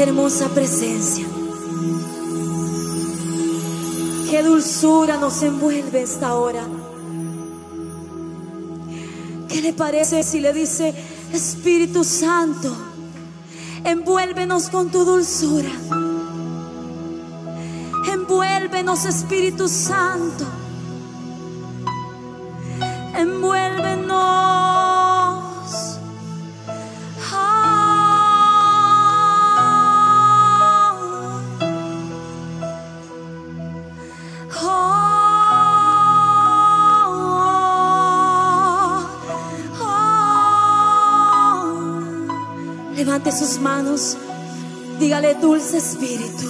Qué hermosa presencia. Qué dulzura nos envuelve esta hora. ¿Qué le parece si le dice, Espíritu Santo, envuélvenos con tu dulzura? Envuélvenos, Espíritu Santo. Envuélvenos. Dígale, dulce espíritu.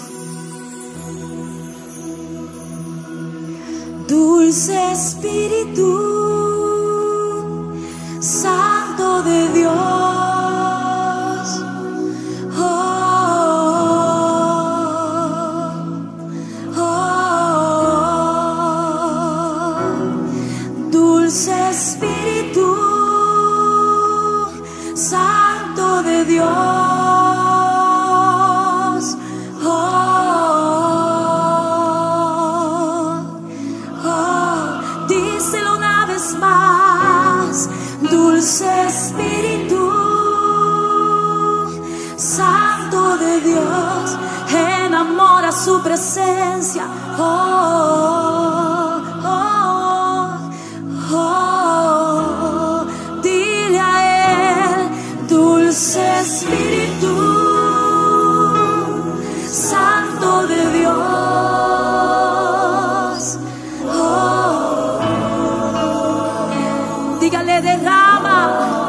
Dulce espíritu. dulce Espíritu, Santo de Dios, enamora su presencia. Oh. derrama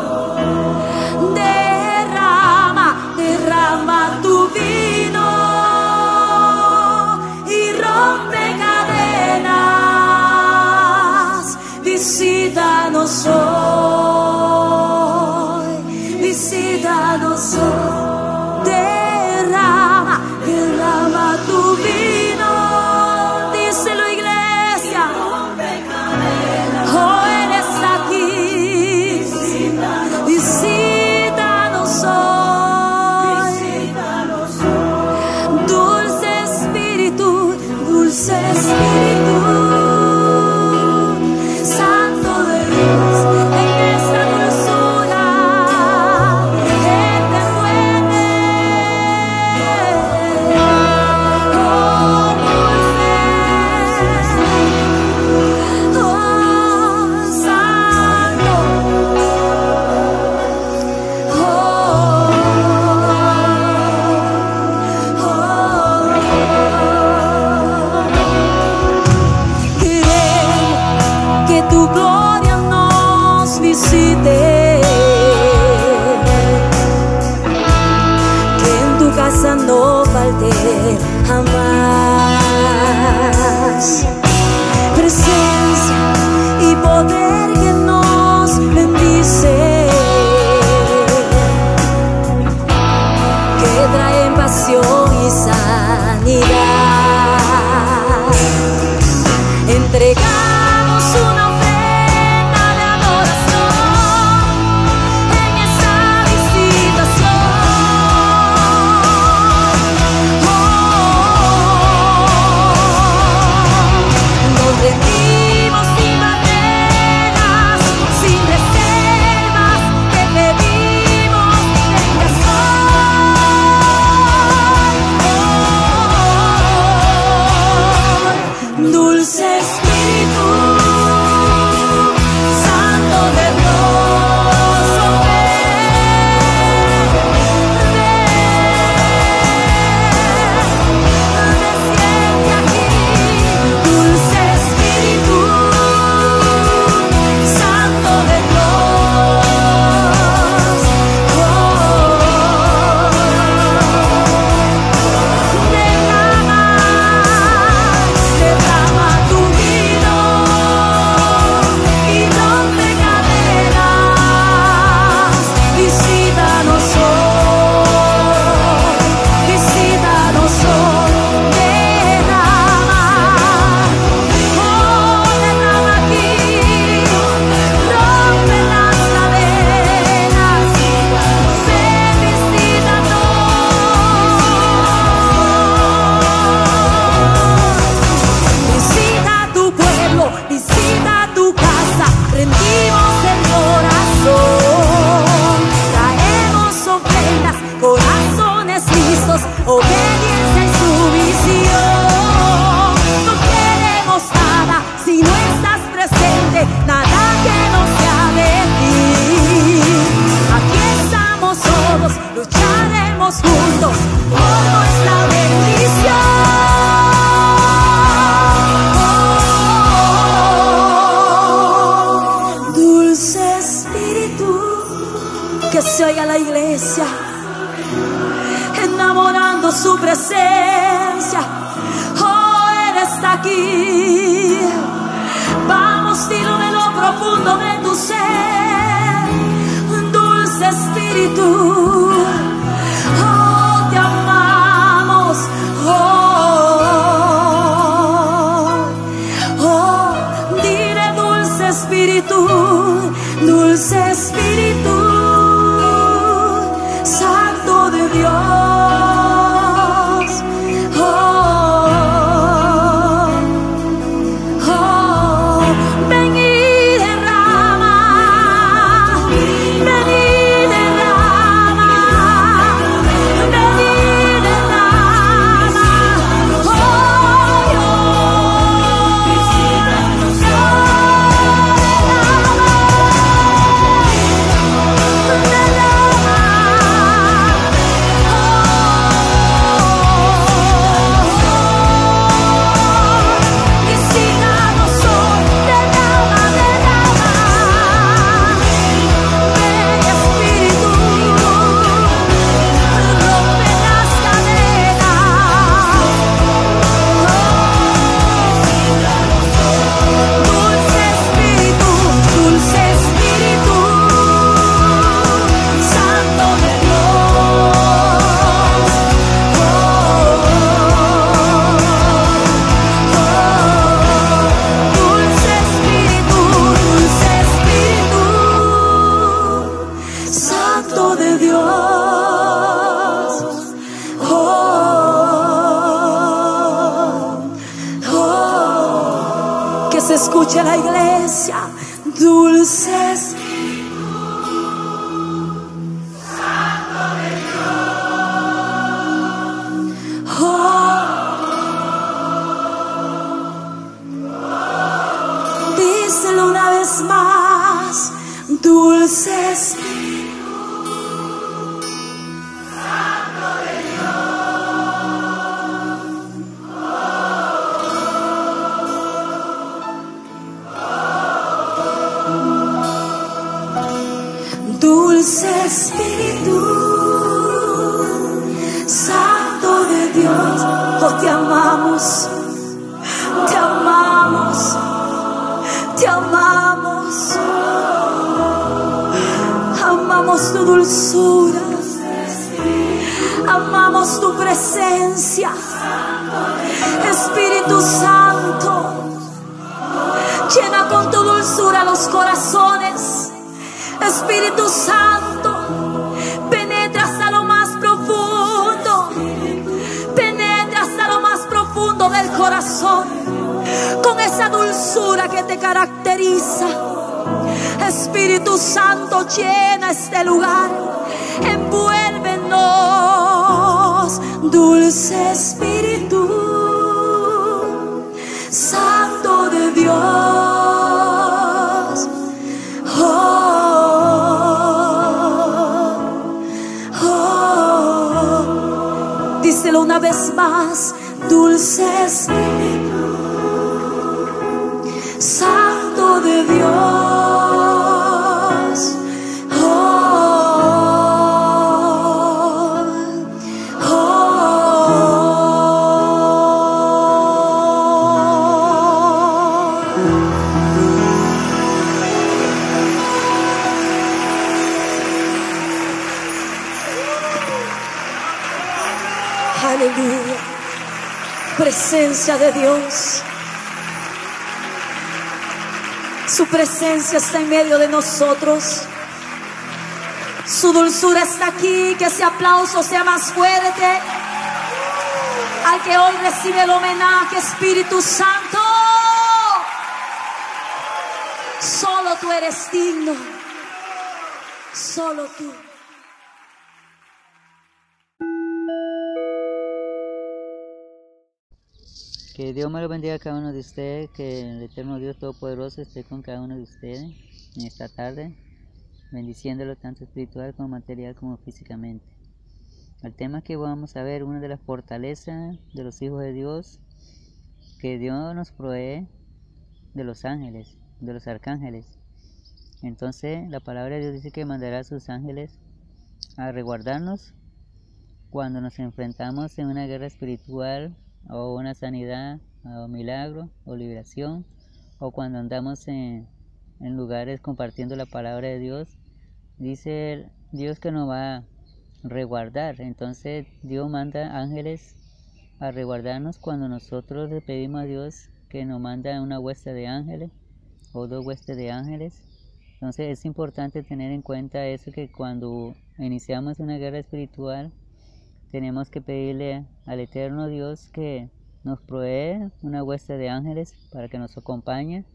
lucharemos juntos por nuestra bendición. Dulce Espíritu, que se oiga la iglesia, enamorando su presencia. Oh, Él está aquí. Vamos, dilo de lo profundo de tu ser, dulce Espíritu. Escuche la iglesia, dulce presencia, Espíritu Santo, llena con tu dulzura los corazones. Espíritu Santo, penetra hasta lo más profundo, penetra hasta lo más profundo del corazón, con esa dulzura que te caracteriza. Espíritu Santo, llena este lugar, envuélvenos, dulce Espíritu, Santo de Dios. Oh, oh. Díselo una vez más, dulce Espíritu, De Dios. Su presencia está en medio de nosotros. Su dulzura está aquí. Que ese aplauso sea más fuerte. Al que hoy recibe el homenaje, Espíritu Santo. Solo tú eres digno. Solo tú. Que Dios me lo bendiga a cada uno de ustedes, que el eterno Dios Todopoderoso esté con cada uno de ustedes en esta tarde, bendiciéndolo tanto espiritual como material como físicamente. El tema que vamos a ver, una de las fortalezas de los hijos de Dios, que Dios nos provee de los ángeles, de los arcángeles. Entonces la palabra de Dios dice que mandará a sus ángeles a resguardarnos cuando nos enfrentamos en una guerra espiritual o una sanidad o milagro o liberación o cuando andamos en, lugares compartiendo la palabra de Dios. Dice Dios que nos va a resguardar. Entonces Dios manda ángeles a resguardarnos cuando nosotros le pedimos a Dios que nos manda una hueste de ángeles o dos huestes de ángeles. Entonces es importante tener en cuenta eso que cuando iniciamos una guerra espiritual tenemos que pedirle al eterno Dios que nos provee una hueste de ángeles para que nos acompañe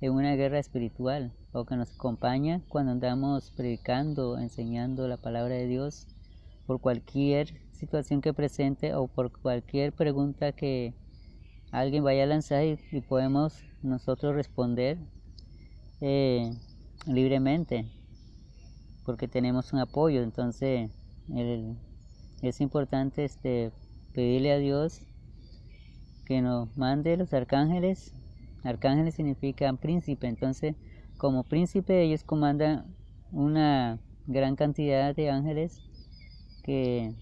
en una guerra espiritual o que nos acompañe cuando andamos predicando, enseñando la palabra de Dios por cualquier situación que presente o por cualquier pregunta que alguien vaya a lanzar y, podemos nosotros responder eh, libremente porque tenemos un apoyo. Entonces es importante este pedirle a Dios que nos mande los arcángeles arcángeles significan príncipe entonces como príncipe ellos comandan una gran cantidad de ángeles que,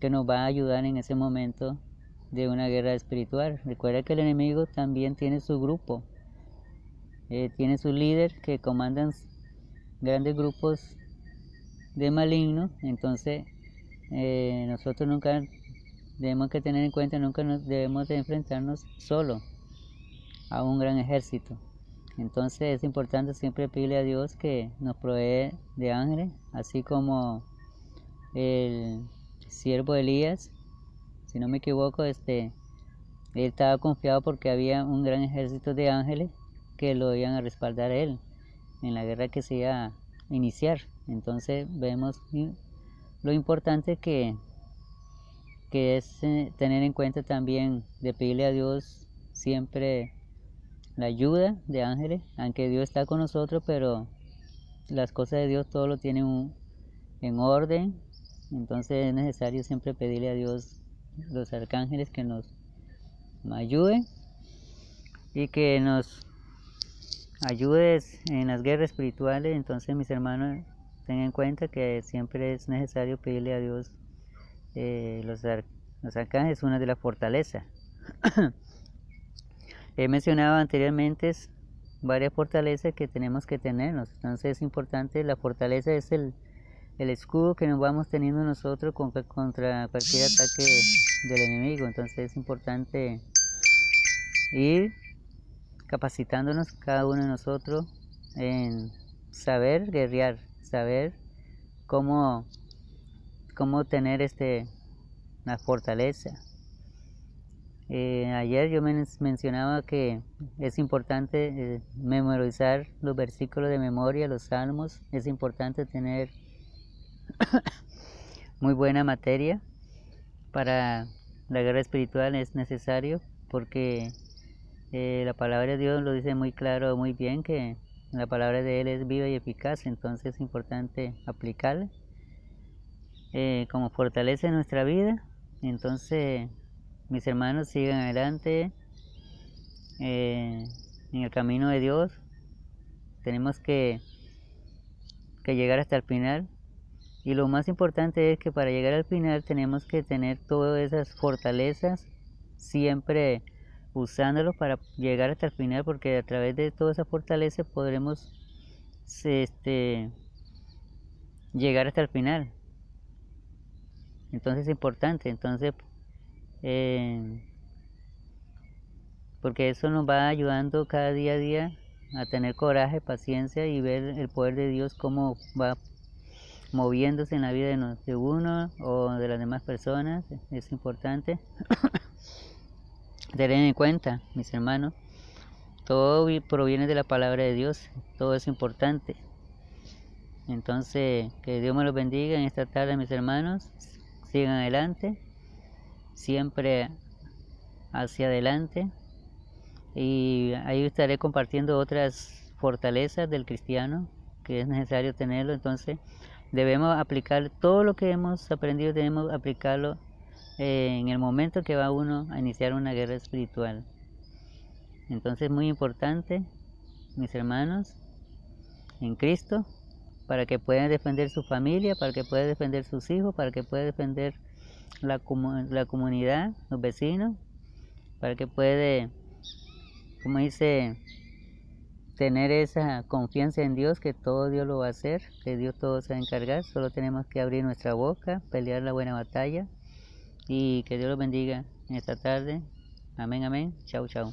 que nos va a ayudar en ese momento de una guerra espiritual. Recuerda que el enemigo también tiene su grupo, eh, tiene su líder que comandan grandes grupos de malignos, entonces eh, nosotros nunca debemos que tener en cuenta, nunca nos debemos de enfrentarnos solo a un gran ejército. Entonces es importante siempre pedirle a Dios que nos provee de ángeles, así como el siervo Elías, si no me equivoco, este, él estaba confiado porque había un gran ejército de ángeles que lo iban a respaldar a él en la guerra que se iba a iniciar. Entonces vemos lo importante que, que es eh, tener en cuenta también de pedirle a Dios siempre la ayuda de ángeles, aunque Dios está con nosotros, pero las cosas de Dios todo lo tiene en orden entonces es necesario siempre pedirle a Dios los arcángeles que nos ayuden y que nos ayudes en las guerras espirituales. Entonces mis hermanos, tengan en cuenta que siempre es necesario pedirle a Dios eh, los, los arcángeles, una de las fortalezas. He mencionado anteriormente varias fortalezas que tenemos que tenernos. Entonces es importante, la fortaleza es el, el escudo que nos vamos teniendo nosotros contra cualquier ataque del enemigo. Entonces es importante ir capacitándonos cada uno de nosotros en saber guerrear, saber cómo, cómo tener este, la fortaleza. Eh, ayer yo mencionaba que es importante eh, memorizar los versículos de memoria, los salmos, es importante tener muy buena materia para la guerra espiritual es necesario porque eh, la palabra de Dios lo dice muy claro, muy bien que la palabra de Él es viva y eficaz, entonces es importante aplicarla eh, como fortalece nuestra vida. Entonces, mis hermanos, sigan adelante eh, en el camino de Dios. Tenemos que, que llegar hasta el final y lo más importante es que para llegar al final tenemos que tener todas esas fortalezas siempre usándolo para llegar hasta el final porque a través de toda esa fortaleza podremos este, llegar hasta el final. Entonces es importante, entonces eh, porque eso nos va ayudando cada día a día a tener coraje, paciencia y ver el poder de Dios cómo va moviéndose en la vida de, uno o de las demás personas. Es importante tener en cuenta, mis hermanos, todo proviene de la palabra de Dios, todo es importante. Entonces, que Dios me los bendiga en esta tarde, mis hermanos. Sigan adelante, siempre hacia adelante. Y ahí estaré compartiendo otras fortalezas del cristiano que es necesario tenerlo. Entonces, debemos aplicar todo lo que hemos aprendido, debemos aplicarlo en el momento que va uno a iniciar una guerra espiritual. Entonces, muy importante, mis hermanos, en Cristo, para que puedan defender su familia, para que puedan defender sus hijos, para que puedan defender la, la comunidad, los vecinos, para que puede, como dice, tener esa confianza en Dios, que todo Dios lo va a hacer, que Dios todo se va a encargar, solo tenemos que abrir nuestra boca, pelear la buena batalla y que Dios los bendiga en esta tarde. Amén, amén. Chao, chao.